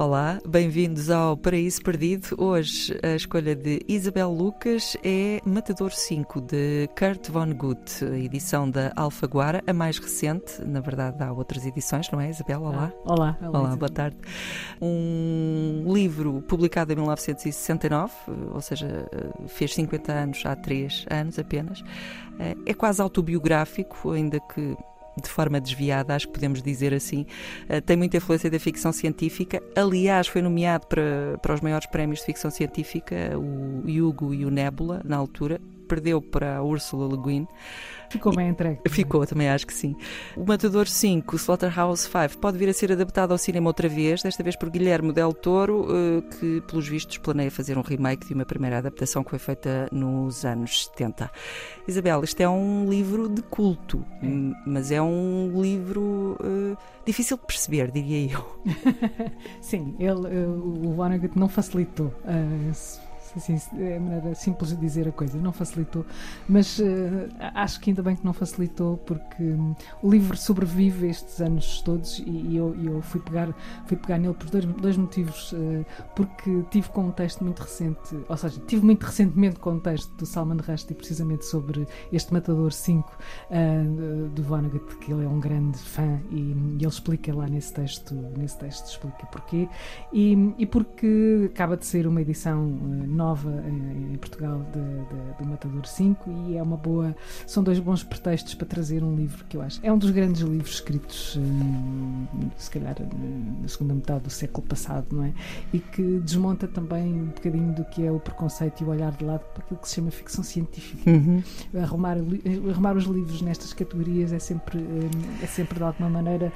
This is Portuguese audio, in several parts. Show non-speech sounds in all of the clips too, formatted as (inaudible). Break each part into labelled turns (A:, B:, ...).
A: Olá, bem-vindos ao Paraíso Perdido. Hoje a escolha de Isabel Lucas é Matador 5 de Kurt Vonnegut, edição da Alfaguara, a mais recente. Na verdade, há outras edições, não é, Isabel? Olá.
B: Ah, olá.
A: Olá, olá boa tarde. Um livro publicado em 1969, ou seja, fez 50 anos há 3 anos apenas. É quase autobiográfico, ainda que de forma desviada, acho que podemos dizer assim, uh, tem muita influência da ficção científica. Aliás, foi nomeado para, para os maiores prémios de ficção científica, o Hugo e o Nebula, na altura. Perdeu para a Ursula Le Guin.
B: Ficou bem entregue.
A: Ficou, também acho que sim. O Matador 5, Slaughterhouse 5, pode vir a ser adaptado ao cinema outra vez, desta vez por Guilherme Del Toro, eh, que, pelos vistos, planeia fazer um remake de uma primeira adaptação que foi feita nos anos 70. Isabel, isto é um livro de culto, é. mas é um livro uh, difícil de perceber, diria eu. (laughs)
B: sim, ele, uh, o Vonnegut não facilitou. Uh, é a maneira simples de dizer a coisa, não facilitou, mas uh, acho que ainda bem que não facilitou, porque um, o livro sobrevive estes anos todos e, e eu, eu, fui, pegar, fui pegar nele por dois, dois motivos, uh, porque tive com um texto muito recente, ou seja, tive muito recentemente com um texto do Salman Rushdie precisamente sobre este Matador 5 uh, eh, do Vonnegut, que ele é um grande fã e, e, ele explica lá nesse texto, nesse texto explica porquê, e, e porque acaba de ser uma edição nova em, em Portugal do Matador 5 e é uma boa. São dois bons pretextos para trazer um livro que eu acho. É um dos grandes livros escritos, hum, se calhar, na segunda metade do século passado, não é? E que desmonta também um bocadinho do que é o preconceito e o olhar de lado para aquilo que se chama ficção científica. Uhum. Arrumar, arrumar os livros nestas categorias é sempre, hum, é sempre de alguma maneira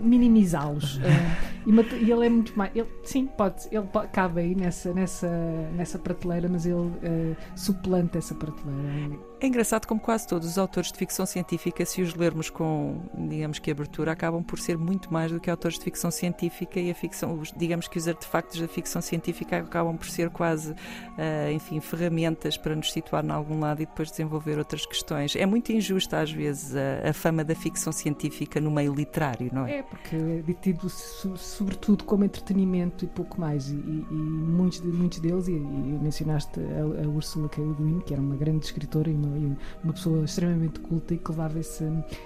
B: minimizá-los. (laughs) e ele é muito mais. Ele, sim, pode, ele pode, cabe aí nessa, nessa nessa prateleira, mas ele uh, suplanta essa prateleira.
A: É engraçado como quase todos os autores de ficção científica, se os lermos com, digamos que abertura, acabam por ser muito mais do que autores de ficção científica e a ficção, os, digamos que os artefactos da ficção científica acabam por ser quase, uh, enfim, ferramentas para nos situar em algum lado e depois desenvolver outras questões. É muito injusta às vezes a, a fama da ficção científica no meio literário, não é?
B: É, porque é tido sobretudo como entretenimento e pouco mais e, e, e muitos, muitos deles, e, e mencionaste a, a Ursula K. Le Guin, que era uma grande escritora e uma uma, uma pessoa extremamente culta e que levava esse,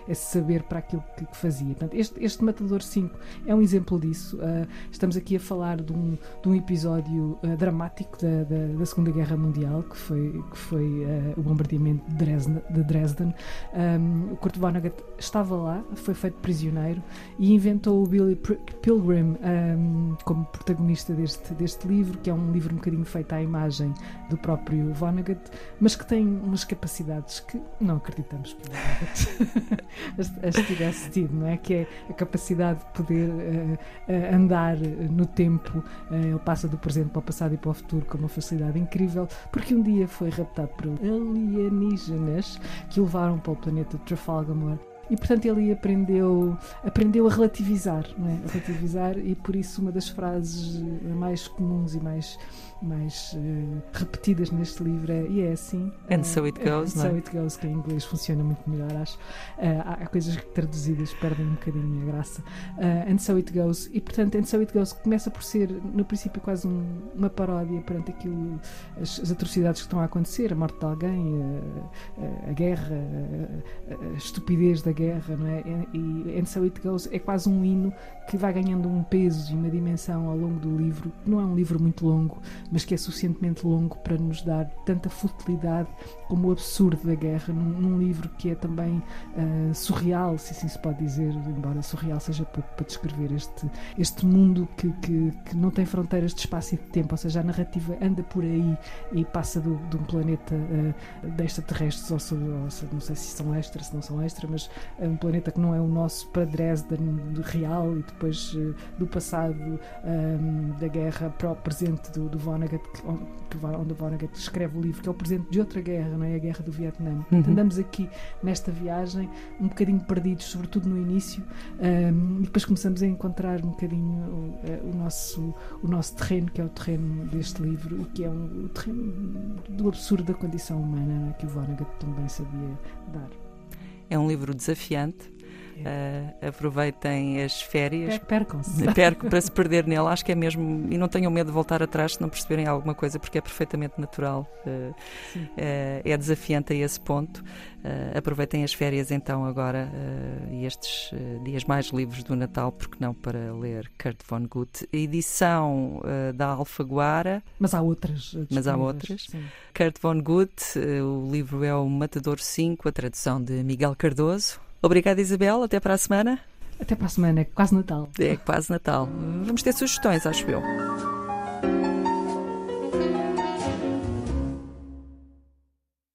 B: esse saber para aquilo que, que fazia. Portanto, este, este Matador 5 é um exemplo disso. Uh, estamos aqui a falar de um, de um episódio uh, dramático da, da, da, Segunda Guerra Mundial, que foi, que foi uh, o bombardeamento de Dresden. De Dresden. Um, o Kurt Vonnegut estava lá, foi feito prisioneiro e inventou o Billy Pilgrim um, como protagonista deste, deste livro, que é um livro um bocadinho feito à imagem do próprio Vonnegut, mas que tem umas capacidades capacidades que não acreditamos que (laughs) as, as tivesse tido, não é? Que é a capacidade de poder uh, uh, andar no tempo, uh, ele passa do presente para o passado e para o futuro com uma facilidade incrível, porque um dia foi raptado por alienígenas que o levaram para o planeta Trafalgar e portanto ele aprendeu aprendeu a relativizar não é? a relativizar e por isso uma das frases mais comuns e mais mais uh, repetidas neste livro é, e é assim.
A: And uh, so it goes,
B: and so é? it goes, que em inglês funciona muito melhor, acho. Uh, há, há, coisas que traduzidas perdem um bocadinho a graça. and so it goes, e portanto, and so it goes começa por ser, no princípio, quase um, uma paródia perante aquilo, as, as, atrocidades que estão a acontecer, a morte de alguém, a, a guerra, a, a, estupidez da guerra, não é? E and so it goes é quase um hino que vai ganhando um peso e uma dimensão ao longo do livro. Não é um livro muito longo, mas que é suficientemente longo para nos dar tanta futilidade como o absurdo da guerra, num, num livro que é também uh, surreal, se assim se pode dizer, embora surreal seja pouco para descrever este, este mundo que, que, que não tem fronteiras de espaço e de tempo, ou seja, a narrativa anda por aí e passa do, de um planeta uh, de extraterrestres, ou, ou, não sei se são extra, se não são extra, mas um planeta que não é o nosso para Dresden real e depois uh, do passado um, da guerra para o presente do, do Vonnegut, onde o Vonnegut escreve o livro, que é o presente de outra guerra, não é? A guerra do Vietnã. Uhum. Andamos aqui nesta viagem um bocadinho perdidos, sobretudo no início, um, e depois começamos a encontrar um bocadinho o, eh, o, nosso, o nosso terreno, que é o terreno deste livro, que é um, o terreno do absurdo da condição humana, é? que o Vonnegut também sabia dar.
A: É um livro desafiante, Uh, aproveitem as férias.
B: Percam-se. (laughs)
A: Perco para se perder nele. Acho que é mesmo. E não tenham medo de voltar atrás se não perceberem alguma coisa, porque é perfeitamente natural. Uh, uh, é desafiante a esse ponto. aproveitem as férias então agora e estes dias mais livres do Natal, porque não para ler Kurt von Gutt. Edição da Alfaguara.
B: Mas há outras.
A: Mas há outras. Sim. Kurt von Gutt, o livro é o Matador 5, a tradução de Miguel Cardoso. Obrigada, Isabel. Até para a semana.
B: Até para a semana, é quase Natal.
A: É quase Natal. Vamos ter sugestões, acho eu.